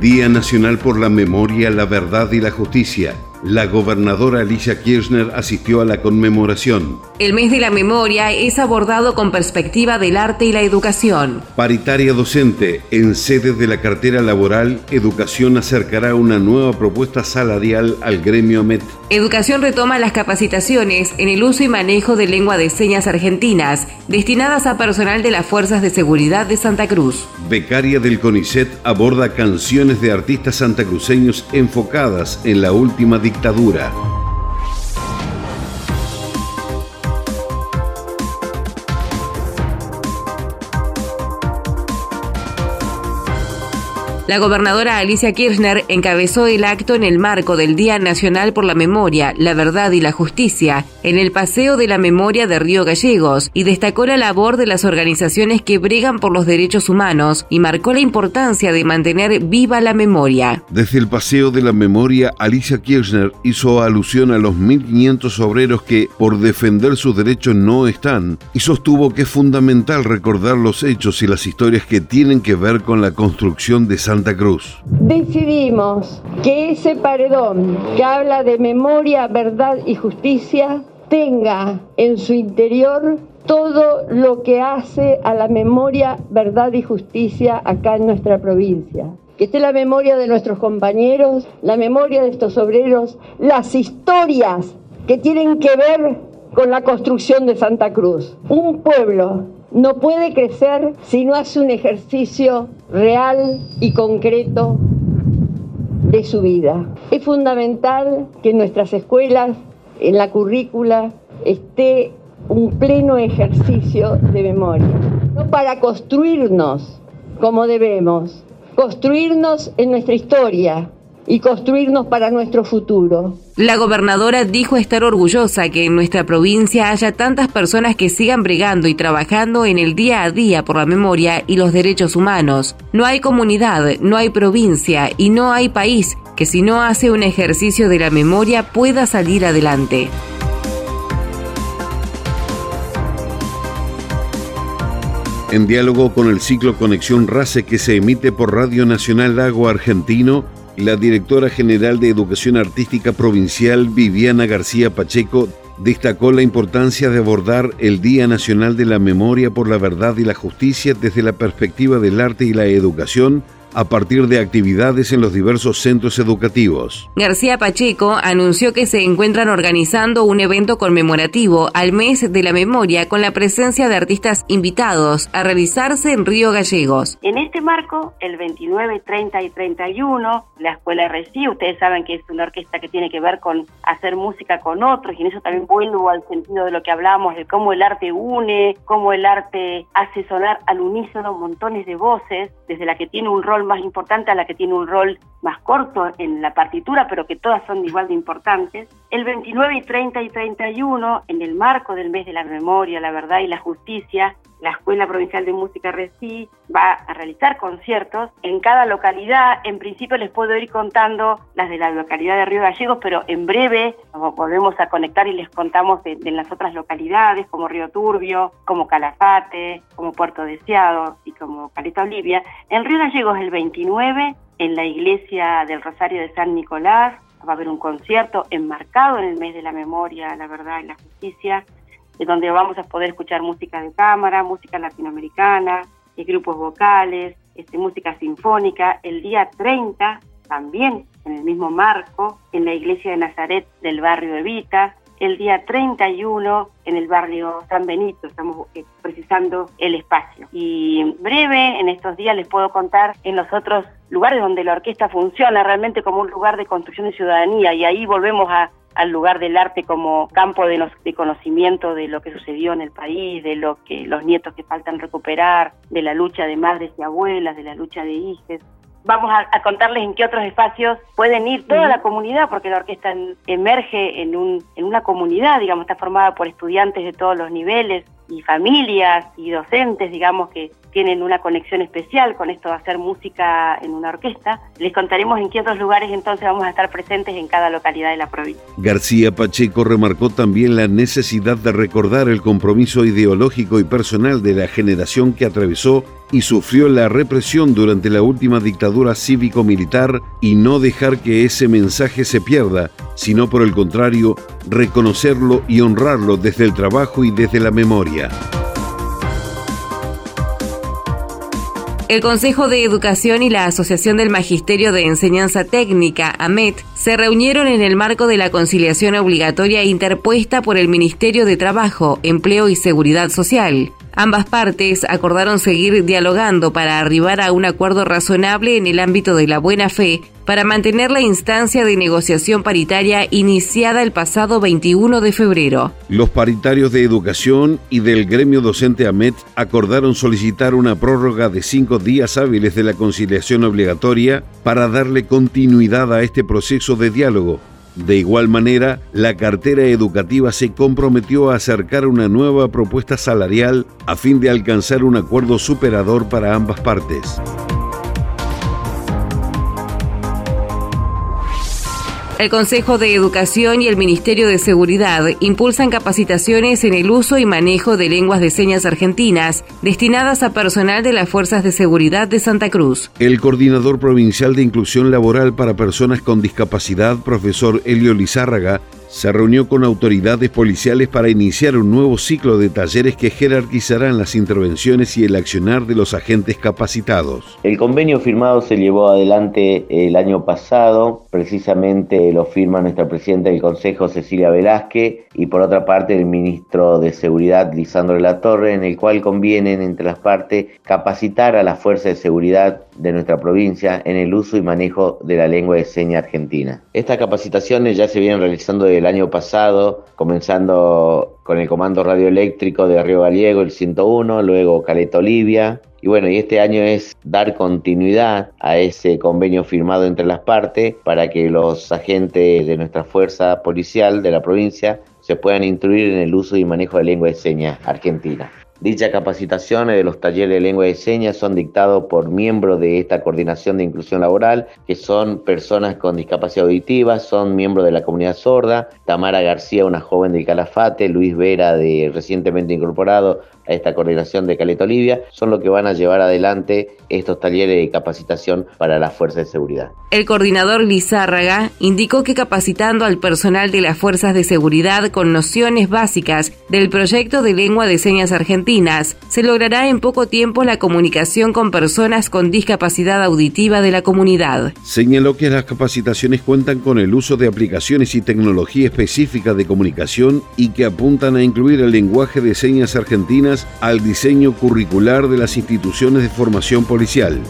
Día Nacional por la Memoria, la Verdad y la Justicia. La gobernadora Alicia Kirchner asistió a la conmemoración. El mes de la memoria es abordado con perspectiva del arte y la educación. Paritaria docente, en sede de la cartera laboral, Educación acercará una nueva propuesta salarial al gremio MET. Educación retoma las capacitaciones en el uso y manejo de lengua de señas argentinas, destinadas a personal de las Fuerzas de Seguridad de Santa Cruz. Becaria del CONICET aborda canciones de artistas santacruceños enfocadas en la última dictadura. La gobernadora Alicia Kirchner encabezó el acto en el marco del Día Nacional por la Memoria, la Verdad y la Justicia, en el Paseo de la Memoria de Río Gallegos, y destacó la labor de las organizaciones que bregan por los derechos humanos y marcó la importancia de mantener viva la memoria. Desde el Paseo de la Memoria, Alicia Kirchner hizo alusión a los 1.500 obreros que, por defender sus derechos, no están, y sostuvo que es fundamental recordar los hechos y las historias que tienen que ver con la construcción de San Decidimos que ese paredón que habla de memoria, verdad y justicia tenga en su interior todo lo que hace a la memoria, verdad y justicia acá en nuestra provincia. Que esté la memoria de nuestros compañeros, la memoria de estos obreros, las historias que tienen que ver con la construcción de Santa Cruz. Un pueblo no puede crecer si no hace un ejercicio real y concreto de su vida. Es fundamental que en nuestras escuelas, en la currícula, esté un pleno ejercicio de memoria. No para construirnos como debemos, construirnos en nuestra historia, y construirnos para nuestro futuro. La gobernadora dijo estar orgullosa que en nuestra provincia haya tantas personas que sigan bregando y trabajando en el día a día por la memoria y los derechos humanos. No hay comunidad, no hay provincia y no hay país que si no hace un ejercicio de la memoria pueda salir adelante. En diálogo con el ciclo Conexión RACE que se emite por Radio Nacional Lago Argentino, la directora general de Educación Artística Provincial, Viviana García Pacheco, destacó la importancia de abordar el Día Nacional de la Memoria por la Verdad y la Justicia desde la perspectiva del arte y la educación a partir de actividades en los diversos centros educativos. García Pacheco anunció que se encuentran organizando un evento conmemorativo al mes de la memoria con la presencia de artistas invitados a realizarse en Río Gallegos. En este marco, el 29, 30 y 31, la Escuela RCI, ustedes saben que es una orquesta que tiene que ver con hacer música con otros y en eso también vuelvo al sentido de lo que hablamos, de cómo el arte une, cómo el arte hace sonar al unísono montones de voces, desde la que tiene un rol más importante a la que tiene un rol más corto en la partitura, pero que todas son igual de importantes. El 29 y 30 y 31, en el marco del mes de la memoria, la verdad y la justicia, la Escuela Provincial de Música RECI va a realizar conciertos en cada localidad. En principio les puedo ir contando las de la localidad de Río Gallegos, pero en breve volvemos a conectar y les contamos de, las otras localidades como Río Turbio, como Calafate, como Puerto Deseado y como Caleta Olivia. En Río Gallegos el 29, en la iglesia del Rosario de San Nicolás, va a haber un concierto enmarcado en el mes de la memoria, la verdad y la justicia donde vamos a poder escuchar música de cámara, música latinoamericana, y grupos vocales, este, música sinfónica. El día 30, también en el mismo marco, en la iglesia de Nazaret del barrio de Vita. El día 31 en el barrio San Benito, estamos eh, precisando el espacio. Y breve, en estos días les puedo contar en los otros lugares donde la orquesta funciona realmente como un lugar de construcción de ciudadanía y ahí volvemos a, al lugar del arte como campo de, conocimiento de lo que sucedió en el país, de lo que los nietos que faltan recuperar, de la lucha de madres y abuelas, de la lucha de hijos. vamos a, contarles en qué otros espacios pueden ir toda la comunidad, porque la orquesta emerge en, un, en una comunidad, digamos, está formada por estudiantes de todos los niveles y familias y docentes, digamos, que tienen una conexión especial con esto de hacer música en una orquesta. Les contaremos en qué otros lugares entonces vamos a estar presentes en cada localidad de la provincia. García Pacheco remarcó también la necesidad de recordar el compromiso ideológico y personal de la generación que atravesó y sufrió la represión durante la última dictadura cívico-militar y no dejar que ese mensaje se pierda, sino por el contrario, reconocerlo y honrarlo desde el trabajo y desde la memoria. El Consejo de Educación y la Asociación del Magisterio de Enseñanza Técnica, AMET, se reunieron en el marco de la conciliación obligatoria interpuesta por el Ministerio de Trabajo, Empleo y Seguridad Social. Ambas partes acordaron seguir dialogando para arribar a un acuerdo razonable en el ámbito de la buena fe para mantener la instancia de negociación paritaria iniciada el pasado 21 de febrero. Los paritarios de educación y del gremio docente AMET acordaron solicitar una prórroga de cinco días hábiles de la conciliación obligatoria para darle continuidad a este proceso de diálogo de igual manera, la cartera educativa se comprometió a acercar una nueva propuesta salarial a fin de alcanzar un acuerdo superador para ambas partes. El Consejo de Educación y el Ministerio de Seguridad impulsan capacitaciones en el uso y manejo de lenguas de señas argentinas destinadas a personal de las Fuerzas de Seguridad de Santa Cruz. El coordinador provincial de inclusión laboral para personas con discapacidad, profesor Elio Lizárraga, se reunió con autoridades policiales para iniciar un nuevo ciclo de talleres que jerarquizarán las intervenciones y el accionar de los agentes capacitados. El convenio firmado se llevó adelante el año pasado, precisamente lo firma nuestra presidenta del Consejo, Cecilia Velázquez, y por otra parte el ministro de Seguridad, Lisandro de la Torre, en el cual convienen entre las partes capacitar a las fuerzas de seguridad de nuestra provincia en el uso y manejo de la lengua de seña argentina. Estas capacitaciones ya se vienen realizando desde el año pasado, comenzando con el comando radioeléctrico de Río Gallego, el 101, luego Caleta Olivia. Y bueno, y este año es dar continuidad a ese convenio firmado entre las partes para que los agentes de nuestra fuerza policial de la provincia se puedan instruir en el uso y manejo de lengua de señas argentina. Dichas capacitaciones de los talleres de lengua de señas son dictados por miembros de esta coordinación de inclusión laboral, que son personas con discapacidad auditiva, son miembros de la comunidad sorda, Tamara García, una joven del Calafate, Luis Vera, de recientemente incorporado a esta coordinación de Caleta Olivia, son los que van a llevar adelante estos talleres de capacitación para las fuerzas de seguridad. El coordinador Lizárraga indicó que capacitando al personal de las fuerzas de seguridad con nociones básicas del proyecto de lengua de señas se logrará en poco tiempo la comunicación con personas con discapacidad auditiva de la comunidad. Señaló que las capacitaciones cuentan con el uso de aplicaciones y tecnología específica de comunicación y que apuntan a incluir el lenguaje de señas argentinas al diseño curricular de las instituciones de formación policial.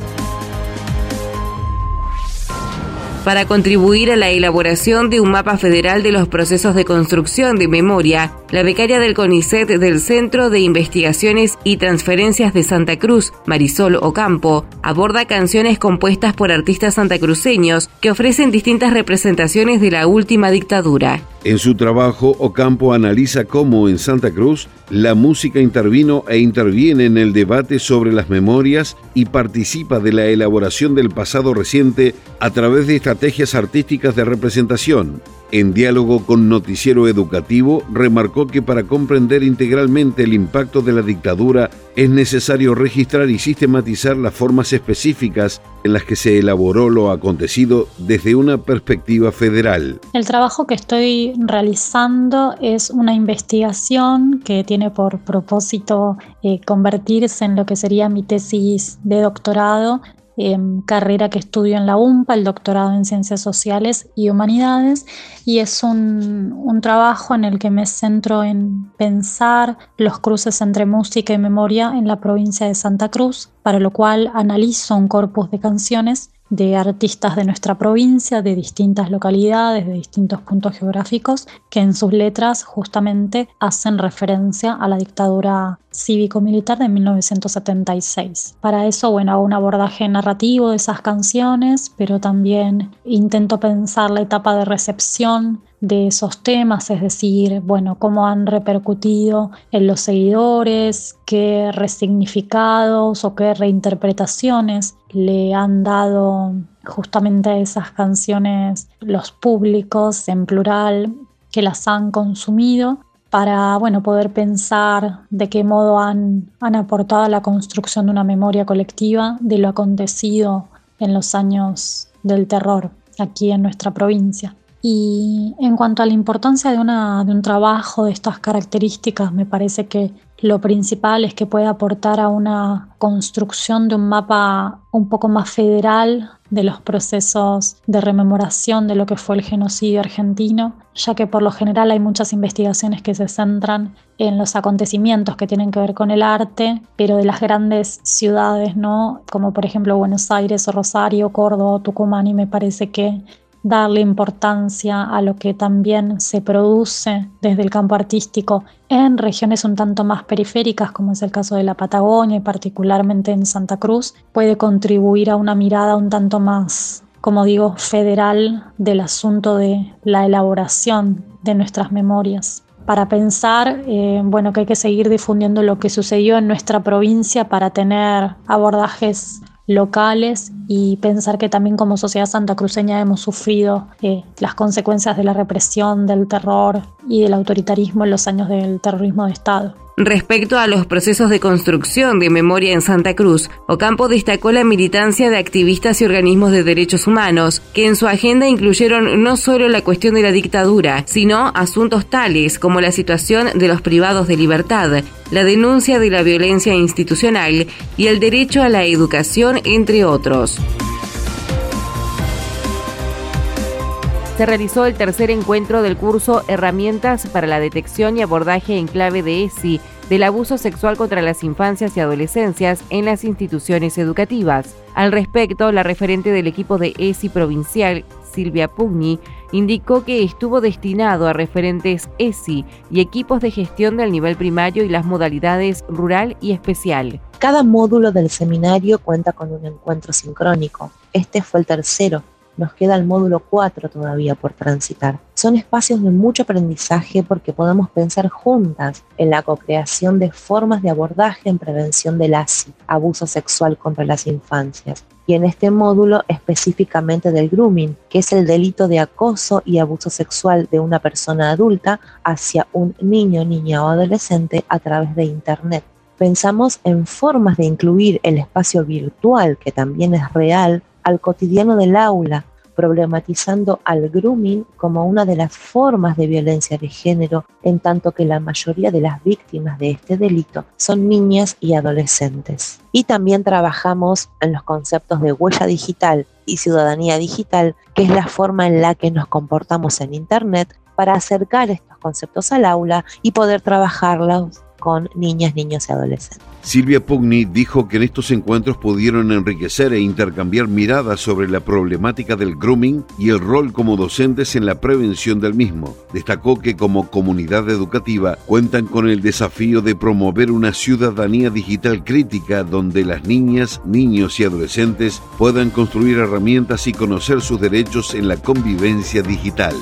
Para contribuir a la elaboración de un mapa federal de los procesos de construcción de memoria, la becaria del CONICET del Centro de Investigaciones y Transferencias de Santa Cruz, Marisol Ocampo, aborda canciones compuestas por artistas santacruceños que ofrecen distintas representaciones de la última dictadura. En su trabajo, Ocampo analiza cómo en Santa Cruz la música intervino e interviene en el debate sobre las memorias y participa de la elaboración del pasado reciente a través de estrategias artísticas de representación. En diálogo con Noticiero Educativo, remarcó que para comprender integralmente el impacto de la dictadura es necesario registrar y sistematizar las formas específicas en las que se elaboró lo acontecido desde una perspectiva federal. El trabajo que estoy realizando es una investigación que tiene por propósito eh, convertirse en lo que sería mi tesis de doctorado Em, carrera que estudio en la UMPA, el doctorado en Ciencias Sociales y Humanidades, y es un, un trabajo en el que me centro en pensar los cruces entre música y memoria en la provincia de Santa Cruz, para lo cual analizo un corpus de canciones de artistas de nuestra provincia, de distintas localidades, de distintos puntos geográficos, que en sus letras justamente hacen referencia a la dictadura cívico-militar de 1976. Para eso, bueno, hago un abordaje narrativo de esas canciones, pero también intento pensar la etapa de recepción de esos temas, es decir, bueno, cómo han repercutido en los seguidores, qué resignificados o qué reinterpretaciones le han dado justamente a esas canciones los públicos en plural que las han consumido para bueno, poder pensar de qué modo han, han aportado a la construcción de una memoria colectiva de lo acontecido en los años del terror aquí en nuestra provincia. Y en cuanto a la importancia de, un trabajo de estas características, me parece que lo principal es que puede aportar a una construcción de un mapa un poco más federal de los procesos de rememoración de lo que fue el genocidio argentino, ya que por lo general hay muchas investigaciones que se centran en los acontecimientos que tienen que ver con el arte, pero de las grandes ciudades, ¿no? Como por ejemplo Buenos Aires o Rosario, Córdoba, Tucumán, y me parece que darle importancia a lo que también se produce desde el campo artístico en regiones un tanto más periféricas, como es el caso de la Patagonia y particularmente en Santa Cruz, puede contribuir a una mirada un tanto más, como digo, federal del asunto de la elaboración de nuestras memorias. Para pensar, eh, bueno, que hay que seguir difundiendo lo que sucedió en nuestra provincia para tener abordajes locales y pensar que también como sociedad santacruceña hemos sufrido eh, las consecuencias de la represión, del terror y del autoritarismo en los años del terrorismo de Estado. Respecto a los procesos de construcción de memoria en Santa Cruz, Ocampo destacó la militancia de activistas y organismos de derechos humanos, que en su agenda incluyeron no solo la cuestión de la dictadura, sino asuntos tales como la situación de los privados de libertad, la denuncia de la violencia institucional y el derecho a la educación, entre otros. Se realizó el tercer encuentro del curso Herramientas para la detección y abordaje en clave de ESI del abuso sexual contra las infancias y adolescencias en las instituciones educativas. Al respecto, la referente del equipo de ESI provincial, Silvia Pugni, indicó que estuvo destinado a referentes ESI y equipos de gestión del nivel primario y las modalidades rural y especial. Cada módulo del seminario cuenta con un encuentro sincrónico. Este fue el tercero nos queda el módulo 4 todavía por transitar. Son espacios de mucho aprendizaje porque podemos pensar juntas en la co-creación de formas de abordaje en prevención del ASI, abuso sexual contra las infancias. Y en este módulo específicamente del grooming, que es el delito de acoso y abuso sexual de una persona adulta hacia un niño, niña o adolescente a través de Internet pensamos en formas de incluir el espacio virtual, que también es real, al cotidiano del aula, problematizando al grooming como una de las formas de violencia de género, en tanto que la mayoría de las víctimas de este delito son niñas y adolescentes. Y también trabajamos en los conceptos de huella digital y ciudadanía digital, que es la forma en la que nos comportamos en Internet para acercar estos conceptos al aula y poder trabajarlos con niñas, niños y adolescentes. Silvia Pugni dijo que en estos encuentros pudieron enriquecer e intercambiar miradas sobre la problemática del grooming y el rol como docentes en la prevención del mismo. Destacó que como comunidad educativa cuentan con el desafío de promover una ciudadanía digital crítica donde las niñas, niños y adolescentes puedan construir herramientas y conocer sus derechos en la convivencia digital.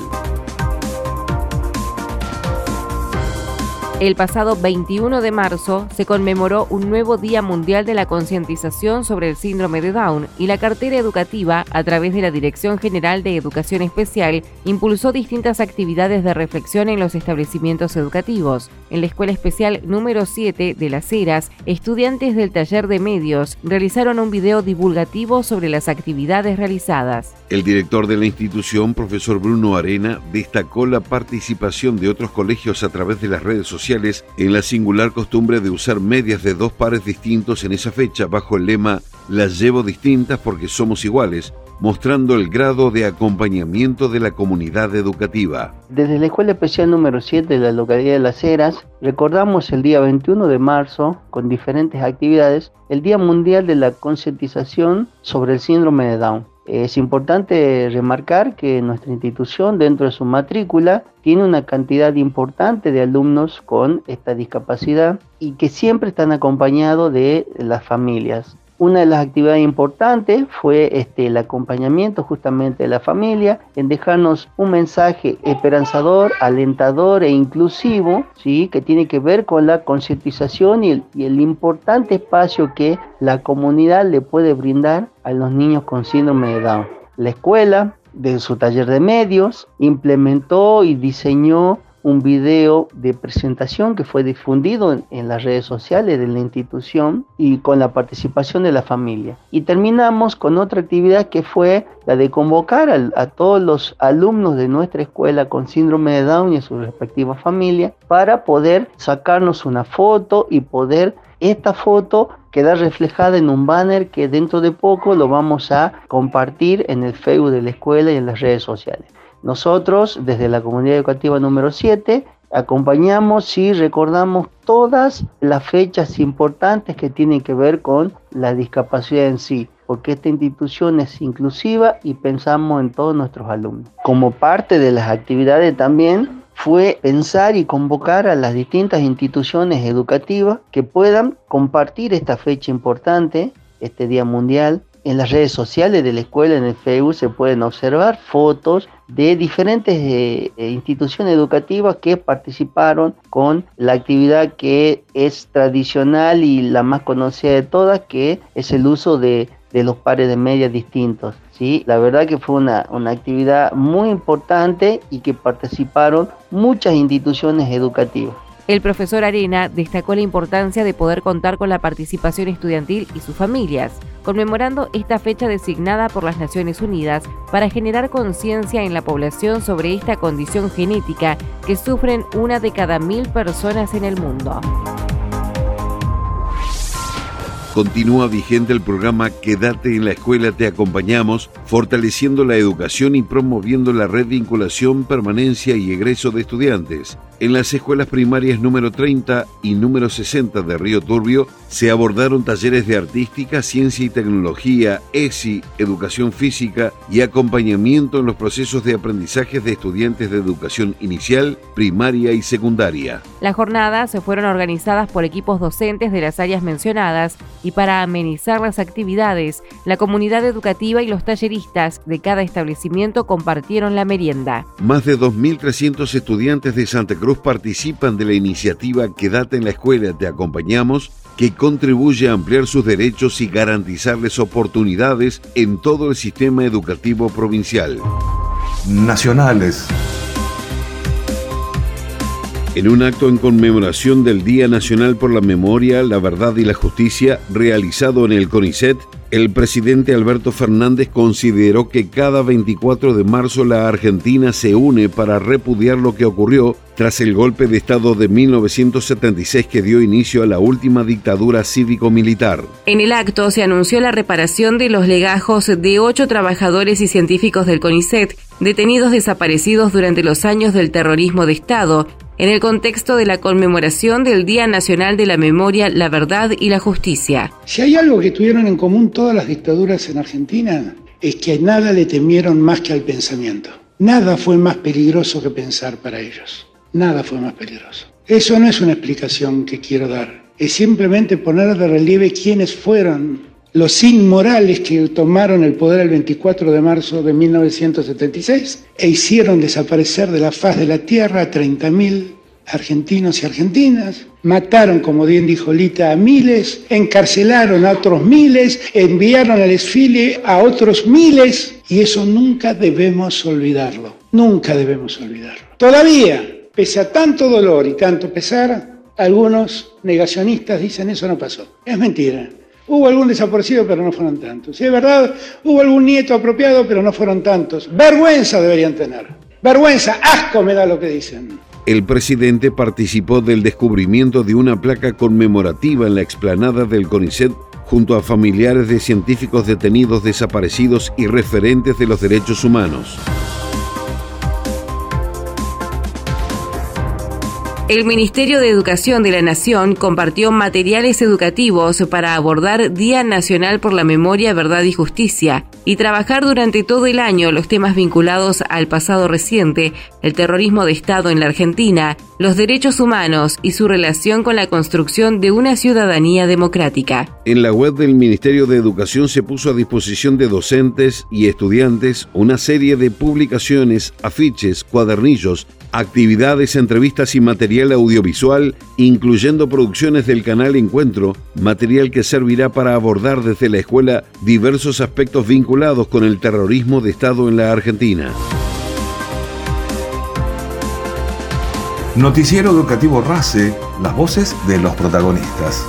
El pasado 21 de marzo se conmemoró un nuevo Día Mundial de la Concientización sobre el Síndrome de Down y la cartera educativa, a través de la Dirección General de Educación Especial, impulsó distintas actividades de reflexión en los establecimientos educativos. En la Escuela Especial número 7 de Las Heras, estudiantes del taller de medios realizaron un video divulgativo sobre las actividades realizadas. El director de la institución, profesor Bruno Arena, destacó la participación de otros colegios a través de las redes sociales en la singular costumbre de usar medias de dos pares distintos en esa fecha bajo el lema Las llevo distintas porque somos iguales, mostrando el grado de acompañamiento de la comunidad educativa. Desde la Escuela Especial número 7 de la localidad de Las Heras, recordamos el día 21 de marzo, con diferentes actividades, el Día Mundial de la Concientización sobre el Síndrome de Down. Es importante remarcar que nuestra institución, dentro de su matrícula, tiene una cantidad importante de alumnos con esta discapacidad y que siempre están acompañados de las familias. Una de las actividades importantes fue este, el acompañamiento justamente de la familia, en dejarnos un mensaje esperanzador, alentador e inclusivo, ¿sí? que tiene que ver con la concientización y el, importante espacio que la comunidad le puede brindar a los niños con síndrome de Down. La escuela, de su taller de medios, implementó y diseñó un video de presentación que fue difundido en, las redes sociales de la institución y con la participación de la familia. Y terminamos con otra actividad que fue la de convocar a, todos los alumnos de nuestra escuela con síndrome de Down y a su respectiva familia para poder sacarnos una foto y poder esta foto quedar reflejada en un banner que dentro de poco lo vamos a compartir en el Facebook de la escuela y en las redes sociales. Nosotros, desde la comunidad educativa número 7, acompañamos y recordamos todas las fechas importantes que tienen que ver con la discapacidad en sí, porque esta institución es inclusiva y pensamos en todos nuestros alumnos. Como parte de las actividades también fue pensar y convocar a las distintas instituciones educativas que puedan compartir esta fecha importante, este Día Mundial, en las redes sociales de la escuela, en el Facebook, se pueden observar fotos de diferentes eh, instituciones educativas que participaron con la actividad que es tradicional y la más conocida de todas, que es el uso de, los pares de medias distintos. ¿sí? La verdad que fue una, una actividad muy importante y que participaron muchas instituciones educativas. El profesor Arena destacó la importancia de poder contar con la participación estudiantil y sus familias, conmemorando esta fecha designada por las Naciones Unidas para generar conciencia en la población sobre esta condición genética que sufren una de cada mil personas en el mundo. Continúa vigente el programa Quédate en la escuela, te acompañamos, fortaleciendo la educación y promoviendo la red vinculación, permanencia y egreso de estudiantes. En las escuelas primarias número 30 y número 60 de Río Turbio se abordaron talleres de artística, ciencia y tecnología, ESI, educación física y acompañamiento en los procesos de aprendizaje de estudiantes de educación inicial, primaria y secundaria. Las jornadas se fueron organizadas por equipos docentes de las áreas mencionadas y para amenizar las actividades, la comunidad educativa y los talleristas de cada establecimiento compartieron la merienda. Más de 2.300 estudiantes de Santa Cruz participan de la iniciativa Quédate en la escuela, te acompañamos, que contribuye a ampliar sus derechos y garantizarles oportunidades en todo el sistema educativo provincial. Nacionales. En un acto en conmemoración del Día Nacional por la Memoria, la Verdad y la Justicia, realizado en el CONICET, el presidente Alberto Fernández consideró que cada 24 de marzo la Argentina se une para repudiar lo que ocurrió tras el golpe de Estado de 1976 que dio inicio a la última dictadura cívico-militar. En el acto se anunció la reparación de los legajos de ocho trabajadores y científicos del CONICET detenidos desaparecidos durante los años del terrorismo de Estado en el contexto de la conmemoración del Día Nacional de la Memoria, la Verdad y la Justicia. Si hay algo que tuvieron en común todas las dictaduras en Argentina, es que nada le temieron más que al pensamiento. Nada fue más peligroso que pensar para ellos. Nada fue más peligroso. Eso no es una explicación que quiero dar. Es simplemente poner de relieve quiénes fueron los inmorales que tomaron el poder el 24 de marzo de 1976 e hicieron desaparecer de la faz de la tierra a 30.000 argentinos y argentinas, mataron, como bien dijo Lita, a miles, encarcelaron a otros miles, enviaron al desfile a otros miles, y eso nunca debemos olvidarlo, nunca debemos olvidarlo. Todavía, pese a tanto dolor y tanto pesar, algunos negacionistas dicen eso no pasó. Es mentira. Hubo algún desaparecido, pero no fueron tantos. Es verdad, hubo algún nieto apropiado, pero no fueron tantos. Vergüenza deberían tener. Vergüenza, asco me da lo que dicen. El presidente participó del descubrimiento de una placa conmemorativa en la explanada del CONICET junto a familiares de científicos detenidos desaparecidos y referentes de los derechos humanos. El Ministerio de Educación de la Nación compartió materiales educativos para abordar Día Nacional por la Memoria, Verdad y Justicia y trabajar durante todo el año los temas vinculados al pasado reciente, el terrorismo de Estado en la Argentina, los derechos humanos y su relación con la construcción de una ciudadanía democrática. En la web del Ministerio de Educación se puso a disposición de docentes y estudiantes una serie de publicaciones, afiches, cuadernillos, actividades, entrevistas y audiovisual, incluyendo producciones del canal Encuentro, material que servirá para abordar desde la escuela diversos aspectos vinculados con el terrorismo de Estado en la Argentina. Noticiero Educativo RACE, las voces de los protagonistas.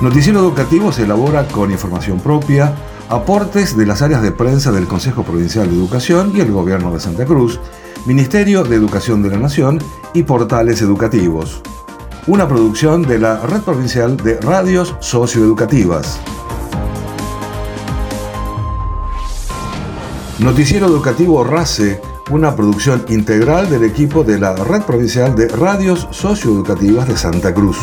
Noticiero Educativo se elabora con información propia, aportes de las áreas de prensa del Consejo Provincial de Educación y el Gobierno de Santa Cruz, Ministerio de Educación de la Nación y portales educativos. Una producción de la Red Provincial de Radios Socioeducativas. Noticiero Educativo RACE, una producción integral del equipo de la Red Provincial de Radios Socioeducativas de Santa Cruz.